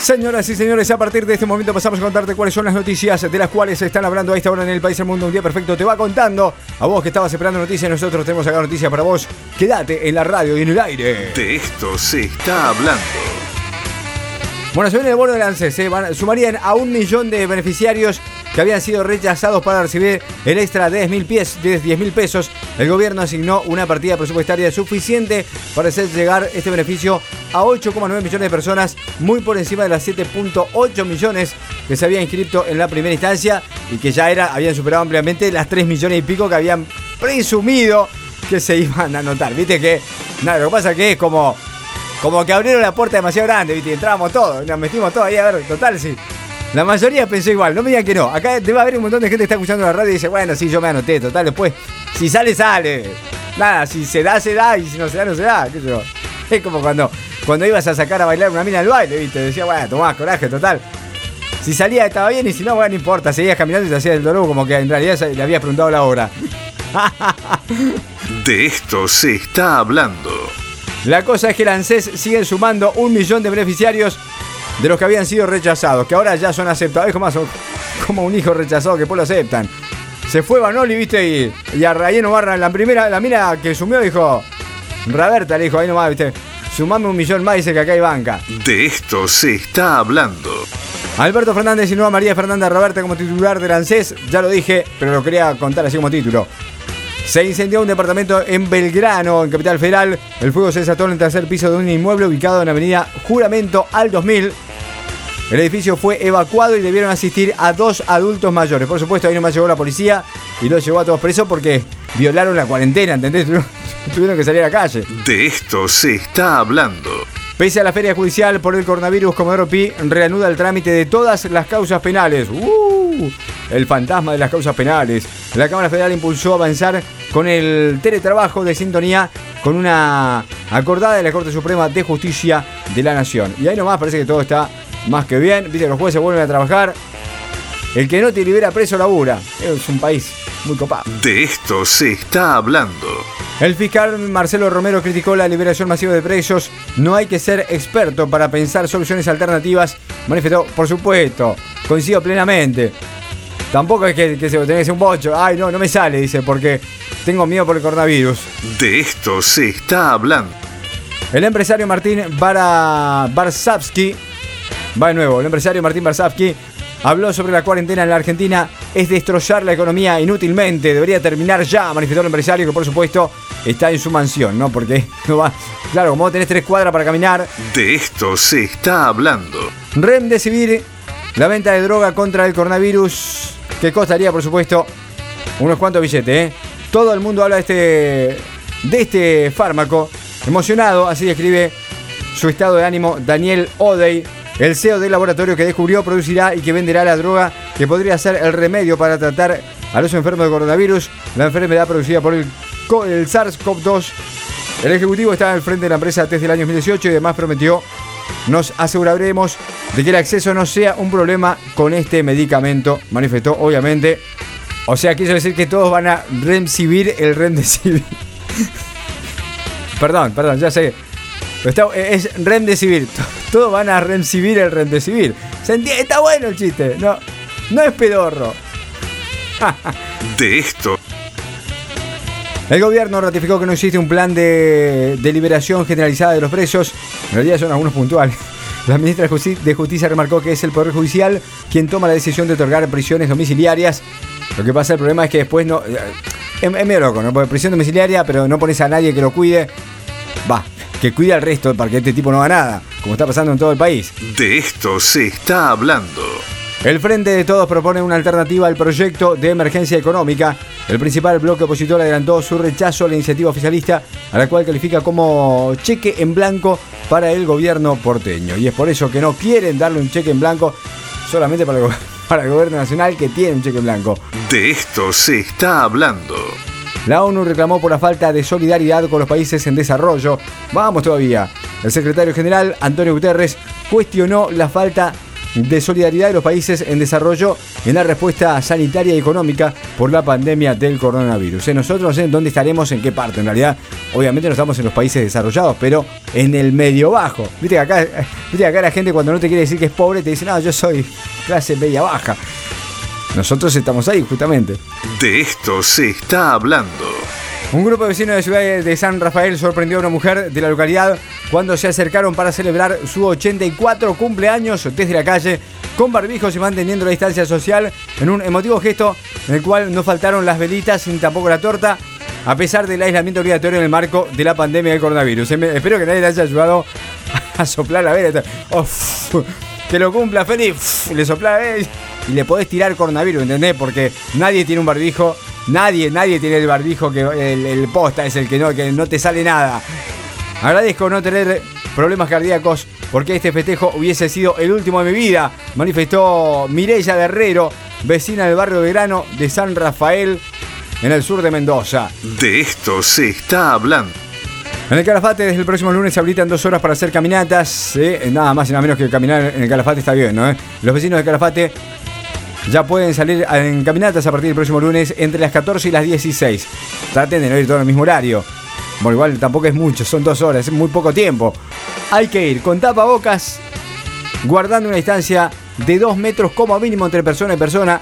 Señoras y señores, a partir de este momento pasamos a contarte cuáles son las noticias de las cuales se están hablando a esta hora en el país del mundo. Un día perfecto te va contando. A vos que estabas esperando noticias, nosotros tenemos acá noticias para vos. Quédate en la radio y en el aire. De esto se está hablando. Bueno, se viene el Borderlands, se sumarían a un millón de beneficiarios que habían sido rechazados para recibir el extra de 10 mil pesos. El gobierno asignó una partida presupuestaria suficiente para hacer llegar este beneficio a 8,9 millones de personas, muy por encima de las 7.8 millones que se habían inscrito en la primera instancia y que ya era, habían superado ampliamente las 3 millones y pico que habían presumido que se iban a anotar. Viste que, nada, lo que pasa que es como como que abrieron la puerta demasiado grande, ¿viste? Entramos todos, nos metimos todos ahí a ver, total, sí. La mayoría pensó igual, no me digan que no. Acá debe haber un montón de gente que está escuchando la radio y dice, bueno, sí, yo me anoté, total, después, si sale, sale. Nada, si se da, se da, y si no se da, no se da. ¿Qué yo? Es como cuando, cuando ibas a sacar a bailar una mina al baile, ¿viste? Decía, bueno, tomás coraje, total. Si salía estaba bien y si no, bueno, no importa, seguías caminando y te hacías el dolor como que en realidad le habías preguntado la hora. De esto se está hablando. La cosa es que el ANSES sigue sumando un millón de beneficiarios de los que habían sido rechazados, que ahora ya son aceptados. Es como, como un hijo rechazado que después lo aceptan. Se fue Banoli, viste, y, y a Rayeno Barra, la primera, la mina que sumió dijo, Roberta le dijo, ahí nomás, viste, sumame un millón más, dice que acá hay banca. De esto se está hablando. Alberto Fernández y nueva María Fernanda Roberta como titular del ANSES, ya lo dije, pero lo quería contar así como título. Se incendió un departamento en Belgrano, en Capital Federal. El fuego se desató en el tercer piso de un inmueble ubicado en la avenida Juramento al 2000. El edificio fue evacuado y debieron asistir a dos adultos mayores. Por supuesto, ahí nomás llegó la policía y los llevó a todos presos porque violaron la cuarentena, ¿entendés? Tuvieron que salir a la calle. De esto se está hablando. Pese a la feria judicial por el coronavirus, Comodoro Pi reanuda el trámite de todas las causas penales. ¡Uh! El fantasma de las causas penales. La Cámara Federal impulsó avanzar con el teletrabajo de sintonía con una acordada de la Corte Suprema de Justicia de la Nación. Y ahí nomás parece que todo está más que bien. Viste que los jueces vuelven a trabajar. El que no te libera preso labura. Es un país muy copado. De esto se está hablando. El fiscal Marcelo Romero criticó la liberación masiva de presos. No hay que ser experto para pensar soluciones alternativas. Manifestó, por supuesto, coincido plenamente. Tampoco es que, se tenga que ser un bocho. Ay, no, no me sale, dice, porque tengo miedo por el coronavirus. De esto se está hablando. El empresario Martín Barsavsky, va de nuevo, el empresario Martín Barsavsky habló sobre la cuarentena en la Argentina. Es destrozar la economía inútilmente. Debería terminar ya, manifestó el empresario que por supuesto está en su mansión, ¿no? Porque no va. Claro, como tenés tres cuadras para caminar. De esto se está hablando. REM decidir la venta de droga contra el coronavirus. Que costaría, por supuesto, unos cuantos billetes, ¿eh? Todo el mundo habla de este, de este fármaco. Emocionado, así describe su estado de ánimo Daniel Odey, el CEO del laboratorio que descubrió, producirá y que venderá la droga que podría ser el remedio para tratar a los enfermos de coronavirus, la enfermedad producida por el, el SARS-CoV-2. El ejecutivo está al frente de la empresa desde el año 2018 y además prometió nos aseguraremos de que el acceso no sea un problema con este medicamento, manifestó obviamente. O sea, quiso decir que todos van a recibir el Remdesivir. perdón, perdón, ya sé. Es Remdesivir. Todos van a recibir el Remdesivir. ¿Se entiende? Está bueno el chiste. No, no es pedorro. de esto. El gobierno ratificó que no existe un plan de, de liberación generalizada de los presos. En realidad son algunos puntuales. La ministra de Justicia remarcó que es el Poder Judicial quien toma la decisión de otorgar prisiones domiciliarias. Lo que pasa, el problema es que después no. Eh, es, medio loco, ¿no? Porque prisión domiciliaria, pero no pones a nadie que lo cuide. Va, que cuide al resto para que este tipo no haga nada, como está pasando en todo el país. De esto se está hablando. El Frente de Todos propone una alternativa al proyecto de emergencia económica. El principal bloque opositor adelantó su rechazo a la iniciativa oficialista, a la cual califica como cheque en blanco para el gobierno porteño. Y es por eso que no quieren darle un cheque en blanco solamente para el, para el gobierno nacional que tiene un cheque en blanco. De esto se está hablando. La ONU reclamó por la falta de solidaridad con los países en desarrollo. Vamos todavía. El secretario general, Antonio Guterres, cuestionó la falta de solidaridad de los países en desarrollo en la respuesta sanitaria y económica por la pandemia del coronavirus. Nosotros no sé dónde estaremos, en qué parte. En realidad, obviamente no estamos en los países desarrollados, pero en el medio bajo. Acá, viste que acá la gente cuando no te quiere decir que es pobre te dice, no, yo soy clase media baja. Nosotros estamos ahí, justamente. De esto se está hablando. Un grupo de vecinos de Ciudad de San Rafael sorprendió a una mujer de la localidad cuando se acercaron para celebrar su 84 cumpleaños desde la calle con barbijos y manteniendo la distancia social en un emotivo gesto en el cual no faltaron las velitas ni tampoco la torta a pesar del aislamiento obligatorio en el marco de la pandemia del coronavirus. Espero que nadie le haya ayudado a soplar la vela. Que lo cumpla feliz. Le sopla y le podés tirar coronavirus, ¿entendés? Porque nadie tiene un barbijo Nadie, nadie tiene el barbijo que el, posta es el que no, que no te sale nada. Agradezco no tener problemas cardíacos porque este festejo hubiese sido el último de mi vida, manifestó Mireya Guerrero, vecina del barrio de Grano de San Rafael, en el sur de Mendoza. De esto se está hablando. En el Calafate, desde el próximo lunes se habilitan dos horas para hacer caminatas. ¿eh? Nada más y nada menos que caminar en el Calafate está bien, ¿no? Los vecinos de Calafate ya pueden salir en caminatas a partir del próximo lunes entre las 14 y las 16. Traten de no ir todo en el mismo horario. Bueno, igual tampoco es mucho, son dos horas, es muy poco tiempo. Hay que ir con tapabocas, guardando una distancia de dos metros como mínimo entre persona y persona,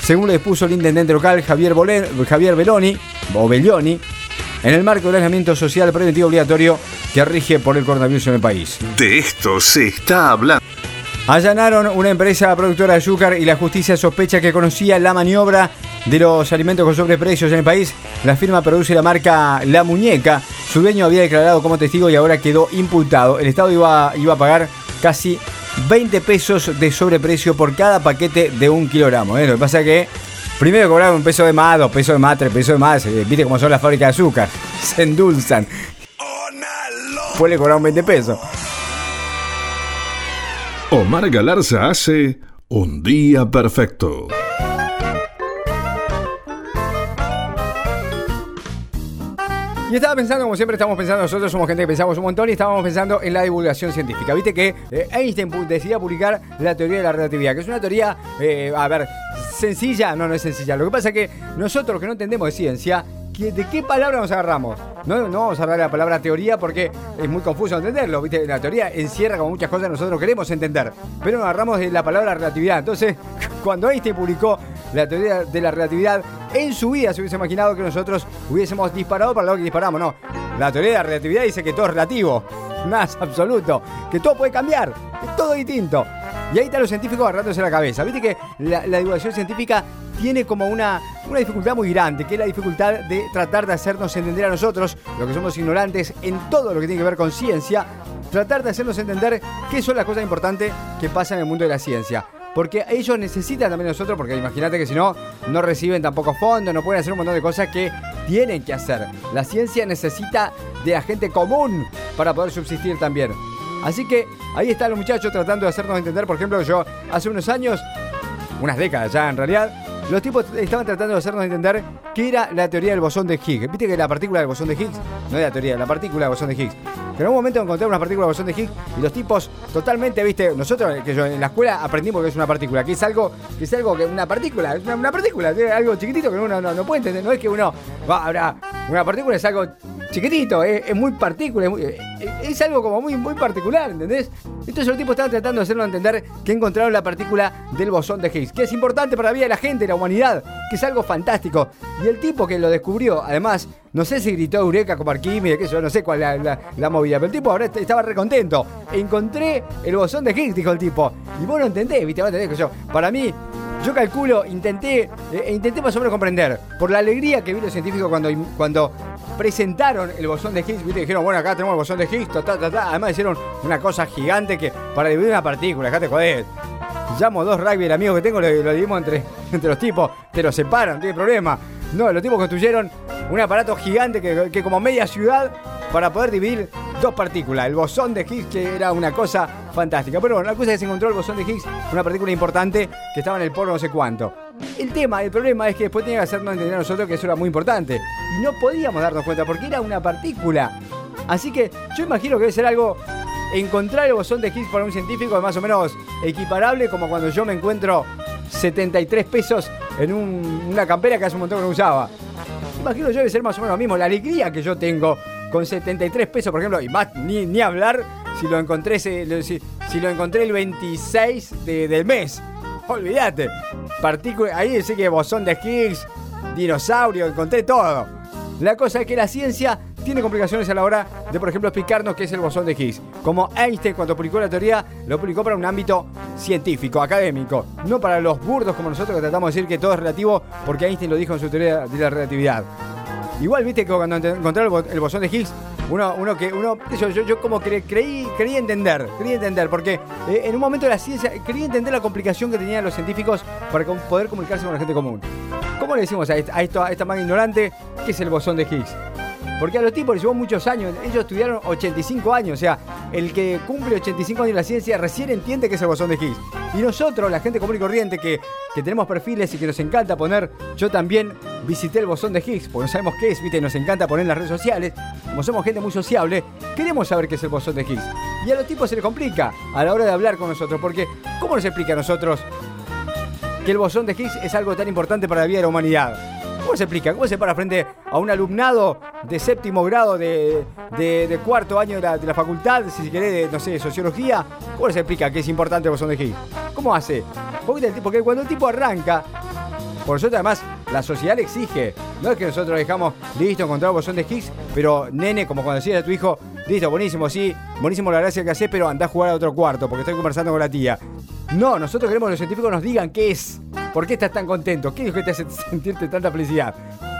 según le expuso el intendente local Javier, Javier Beloni, o Belloni, en el marco del aislamiento social preventivo obligatorio que rige por el coronavirus en el país. De esto se está hablando. Allanaron una empresa productora de azúcar y la justicia sospecha que conocía la maniobra de los alimentos con sobreprecios en el país. La firma produce la marca La Muñeca. Su dueño había declarado como testigo y ahora quedó imputado. El Estado iba, iba a pagar casi 20 pesos de sobreprecio por cada paquete de un kilogramo. ¿eh? Lo que pasa es que primero cobraron un peso de más, dos pesos de más, tres pesos de más. Eh, viste cómo son las fábricas de azúcar. Se endulzan. Después le cobraron 20 pesos. Omar Galarza hace un día perfecto. Y estaba pensando, como siempre estamos pensando, nosotros somos gente que pensamos un montón y estábamos pensando en la divulgación científica. Viste que eh, Einstein decidió publicar la teoría de la relatividad, que es una teoría, eh, a ver, sencilla, no, no es sencilla. Lo que pasa es que nosotros que no entendemos de ciencia, ¿De qué palabra nos agarramos? No, no vamos a hablar de la palabra teoría porque es muy confuso entenderlo. La teoría encierra como muchas cosas que nosotros queremos entender. Pero nos agarramos de la palabra relatividad. Entonces, cuando Einstein publicó la teoría de la relatividad, en su vida se hubiese imaginado que nosotros hubiésemos disparado para lo que disparamos. No, la teoría de la relatividad dice que todo es relativo. Más absoluto. Que todo puede cambiar. Que todo distinto. Y ahí están los científicos agarrándose la cabeza. Viste que la, divulgación científica tiene como una, una dificultad muy grande, que es la dificultad de tratar de hacernos entender a nosotros, los que somos ignorantes en todo lo que tiene que ver con ciencia, tratar de hacernos entender qué son las cosas importantes que pasan en el mundo de la ciencia. Porque ellos necesitan también nosotros, porque imagínate que si no, no reciben tampoco fondos, no pueden hacer un montón de cosas que tienen que hacer. La ciencia necesita de la gente común para poder subsistir también. Así que ahí están los muchachos tratando de hacernos entender, por ejemplo, yo hace unos años, unas décadas ya en realidad, los tipos estaban tratando de hacernos entender qué era la teoría del bosón de Higgs. Viste que la partícula del bosón de Higgs no es la teoría, la partícula del bosón de Higgs. Que en un momento encontré una partícula del bosón de Higgs y los tipos totalmente, viste, nosotros que yo en la escuela aprendimos que es una partícula, que es algo, que es algo que una partícula, es una, partícula, es algo chiquitito que uno no, puede entender. No es que uno va, habrá una partícula es algo chiquitito, es, muy partícula, es, algo como muy, muy particular, ¿entendés? Entonces los tipos estaban tratando de hacernos entender que encontraron la partícula del bosón de Higgs, que es importante para la vida de la gente, humanidad, que es algo fantástico. Y el tipo que lo descubrió, además, no sé si gritó Eureka como Arquímedes, que eso, no sé cuál la, la, movida, pero el tipo ahora estaba recontento. Encontré el bosón de Higgs, dijo el tipo. Y vos no entendés, viste, vos entendés que yo. Para mí, yo calculo, intenté, eh, intenté más o menos comprender, por la alegría que vi los científicos cuando, cuando presentaron el bosón de Higgs, ¿viste? dijeron, bueno, acá tenemos el bosón de Higgs, ta, ta, ta, además hicieron una cosa gigante que para dividir una partícula, dejate joder. Llamo dos rugby amigos que tengo, lo, lo dividimos entre, entre los tipos, te lo separan, no tiene problema. No, los tipos construyeron un aparato gigante que, que como media ciudad para poder dividir dos partículas. El bosón de Higgs, que era una cosa fantástica. Pero bueno, la cosa es que se encontró el bosón de Higgs, una partícula importante que estaba en el polo no sé cuánto. El tema, el problema es que después tenía que hacernos entender a nosotros que eso era muy importante. Y no podíamos darnos cuenta porque era una partícula. Así que yo imagino que debe ser algo encontrar el bosón de Higgs para un científico es más o menos equiparable como cuando yo me encuentro 73 pesos en una campera que hace un montón que no usaba. Imagino yo debe ser más o menos lo mismo. La alegría que yo tengo con 73 pesos, por ejemplo, y más ni, ni hablar si lo encontré si, lo encontré el 26 del mes. Olvídate. ahí dice que bosón de Higgs, dinosaurio, encontré todo. La cosa es que la ciencia tiene complicaciones a la hora de, por ejemplo, explicarnos qué es el bosón de Higgs. Como Einstein cuando publicó la teoría, lo publicó para un ámbito científico, académico, no para los burdos como nosotros que tratamos de decir que todo es relativo porque Einstein lo dijo en su teoría de la relatividad. Igual viste que cuando encontré el bosón de Higgs, uno, uno que uno yo, yo, como que creí quería entender quería entender porque eh, en un momento de la ciencia quería entender la complicación que tenían los científicos para poder comunicarse con la gente común cómo le decimos a esta, a esta, ignorante qué es el bosón de Higgs porque a los tipos les llevó muchos años. Ellos estudiaron 85 años. O sea, el que cumple 85 años en la ciencia recién entiende que es el bosón de Higgs. Y nosotros, la gente común y corriente, que, que tenemos perfiles y que nos encanta poner. Yo también visité el bosón de Higgs, porque no sabemos qué es, ¿viste? Nos encanta poner en las redes sociales. Como somos gente muy sociable, queremos saber qué es el bosón de Higgs. Y a los tipos se les complica a la hora de hablar con nosotros. Porque, ¿cómo nos explica a nosotros que el bosón de Higgs es algo tan importante para la vida de la humanidad? ¿Cómo se explica? ¿Cómo se para frente a un alumnado de séptimo grado de, cuarto año de la, facultad, si quiere, de, no sé, de sociología? ¿Cómo se explica que es importante el bosón de Higgs? ¿Cómo hace? Porque cuando el tipo arranca, por nosotros además la sociedad le exige. No es que nosotros dejamos listo, encontrar el bosón de Higgs, pero nene, como cuando decías a tu hijo, listo, buenísimo, sí, buenísimo la gracia que haces, pero anda a jugar a otro cuarto porque estoy conversando con la tía. No, nosotros queremos que los científicos nos digan qué es. ¿Por qué estás tan contento? ¿Qué es lo que te hace sentirte tanta felicidad?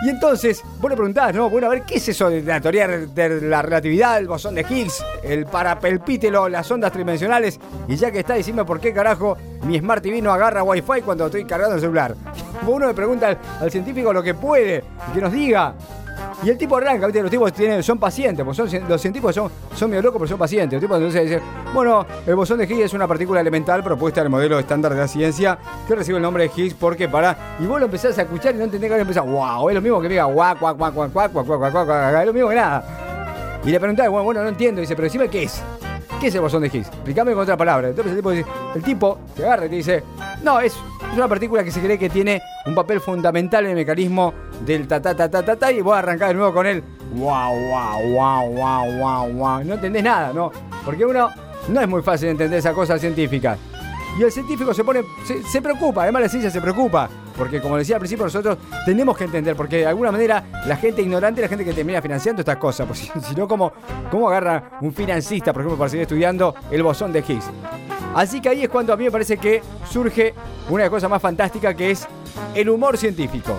Y entonces, vos le preguntás, ¿no? Bueno, a ver, ¿qué es eso de la teoría de la relatividad, el bosón de Higgs, el parapelpítelo, las ondas tridimensionales? Y ya que está, diciendo por qué carajo mi Smart TV no agarra Wi-Fi cuando estoy cargando el celular. Uno le pregunta al, al científico lo que puede, que nos diga. Y el tipo arranca, ¿viste? Los tipos tienen, son pacientes, pues son, los científicos son, son medio locos, pero son pacientes. Los tipos entonces dicen, bueno, el bosón de Higgs es una partícula elemental propuesta en el modelo estándar de la ciencia que recibe el nombre de Higgs porque para. Y vos lo empezás a escuchar y no entendés que empezar, wow, es lo mismo que diga guau, guau, guau, guau, guau, guau, guau, guau, guau, es lo mismo que nada. Y le preguntás, bueno, bueno, no entiendo. dice, pero decime qué es. ¿Qué es el bosón de Higgs? Explícame con otra palabra. Entonces el tipo, dice, el tipo se agarra y te dice, no, es, es una partícula que se cree que tiene un papel fundamental en el mecanismo del ta ta ta ta ta, ta y voy a arrancar de nuevo con él. Wow, wow, wow, wow, wow, wow. No entendés nada, ¿no? Porque uno no es muy fácil entender esa cosa científica. Y el científico se pone, se, preocupa, además la ciencia se preocupa. Porque como decía al principio, nosotros tenemos que entender, porque de alguna manera la gente ignorante es la gente que termina financiando estas cosas. Pues, si no, ¿cómo, ¿cómo agarra un financista, por ejemplo, para seguir estudiando el bosón de Higgs? Así que ahí es cuando a mí me parece que surge una cosa más fantástica que es el humor científico.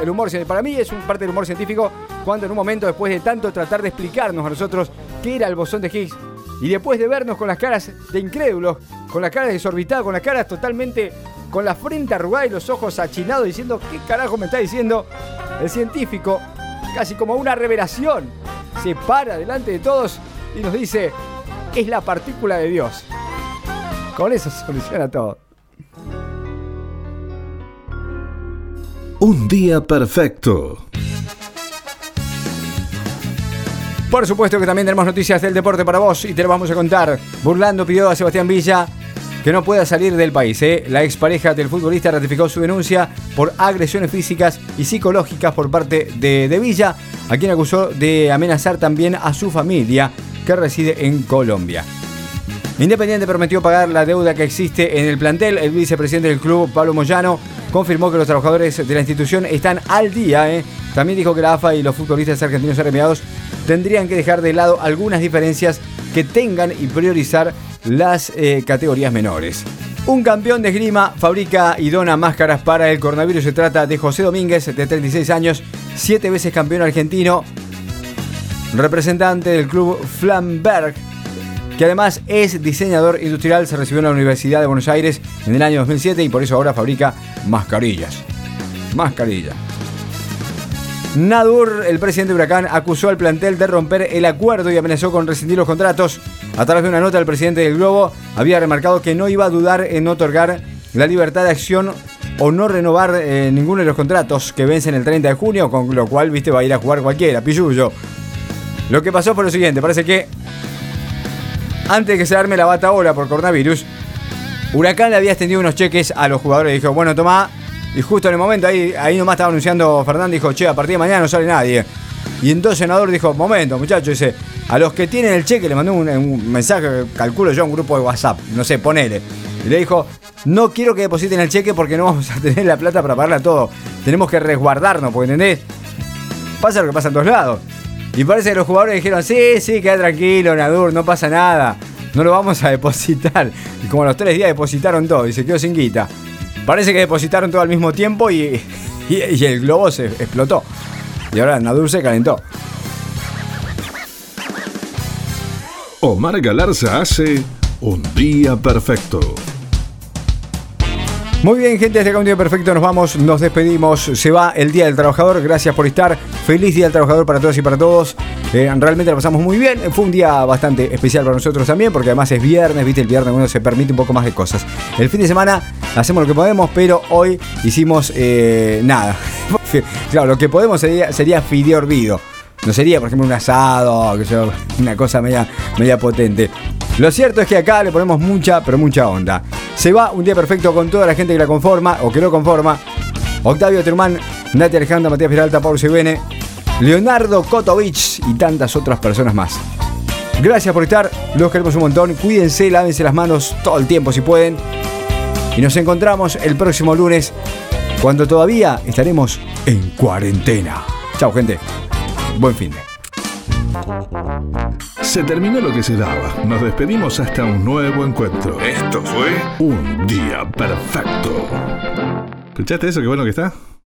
El humor para mí es un parte del humor científico cuando en un momento después de tanto tratar de explicarnos a nosotros qué era el bosón de Higgs y después de vernos con las caras de incrédulos, con las caras desorbitadas, con las caras totalmente con la frente arrugada y los ojos achinados diciendo qué carajo me está diciendo el científico, casi como una revelación, se para delante de todos y nos dice es la partícula de Dios. Con eso se soluciona todo. Un día perfecto. Por supuesto que también tenemos noticias del deporte para vos y te lo vamos a contar. Burlando pidió a Sebastián Villa que no pueda salir del país. ¿eh? La expareja del futbolista ratificó su denuncia por agresiones físicas y psicológicas por parte de, de Villa, a quien acusó de amenazar también a su familia que reside en Colombia. Independiente prometió pagar la deuda que existe en el plantel. El vicepresidente del club, Pablo Moyano, confirmó que los trabajadores de la institución están al día. ¿eh? También dijo que la AFA y los futbolistas argentinos arremiados tendrían que dejar de lado algunas diferencias que tengan y priorizar las eh, categorías menores. Un campeón de esgrima fabrica y dona máscaras para el coronavirus. Se trata de José Domínguez, de 36 años, siete veces campeón argentino, representante del club Flamberg que además es diseñador industrial, se recibió en la Universidad de Buenos Aires en el año 2007 y por eso ahora fabrica mascarillas. Mascarillas. Nadur, el presidente de Huracán, acusó al plantel de romper el acuerdo y amenazó con rescindir los contratos. A través de una nota, el presidente del Globo había remarcado que no iba a dudar en otorgar la libertad de acción o no renovar eh, ninguno de los contratos que vencen el 30 de junio, con lo cual, viste, va a ir a jugar cualquiera, pilluyo. Lo que pasó fue lo siguiente, parece que antes de que se arme la bata ola por coronavirus, Huracán le había extendido unos cheques a los jugadores y dijo, bueno, toma, y justo en el momento, ahí, ahí nomás estaba anunciando Fernández, dijo, che, a partir de mañana no sale nadie. Y entonces el senador dijo, momento, muchachos, dice, a los que tienen el cheque le mandó un, mensaje, calculo yo, a un grupo de WhatsApp, no sé, ponele. Y le dijo, no quiero que depositen el cheque porque no vamos a tener la plata para pagarle a todo. Tenemos que resguardarnos, porque ¿entendés? Pasa lo que pasa en todos lados. Y parece que los jugadores dijeron, sí, sí, queda tranquilo, Nadur, no pasa nada. No lo vamos a depositar. Y como los tres días depositaron todo y se quedó sin guita. Parece que depositaron todo al mismo tiempo y, el globo se explotó. Y ahora Nadur se calentó. Omar Galarza hace un día perfecto. Muy bien, gente, un día perfecto nos vamos, nos despedimos. Se va el Día del Trabajador. Gracias por estar. Feliz Día del Trabajador para todos y para todos. Eh, realmente lo pasamos muy bien. Fue un día bastante especial para nosotros también, porque además es viernes, viste, el viernes uno se permite un poco más de cosas. El fin de semana hacemos lo que podemos, pero hoy hicimos eh, nada. claro, lo que podemos sería, sería fideo. No sería, por ejemplo, un asado, una cosa media, media potente. Lo cierto es que acá le ponemos mucha, pero mucha onda. Se va un día perfecto con toda la gente que la conforma o que lo conforma. Octavio Termán, Nati Alejandra, Matías Peralta, Paul Sebene, Leonardo Kotovich y tantas otras personas más. Gracias por estar, los queremos un montón. Cuídense, lávense las manos todo el tiempo si pueden. Y nos encontramos el próximo lunes cuando todavía estaremos en cuarentena. Chao, gente. Buen fin de. Se terminó lo que se daba. Nos despedimos hasta un nuevo encuentro. Esto fue Un Día Perfecto. ¿Escuchaste eso? Qué bueno que está.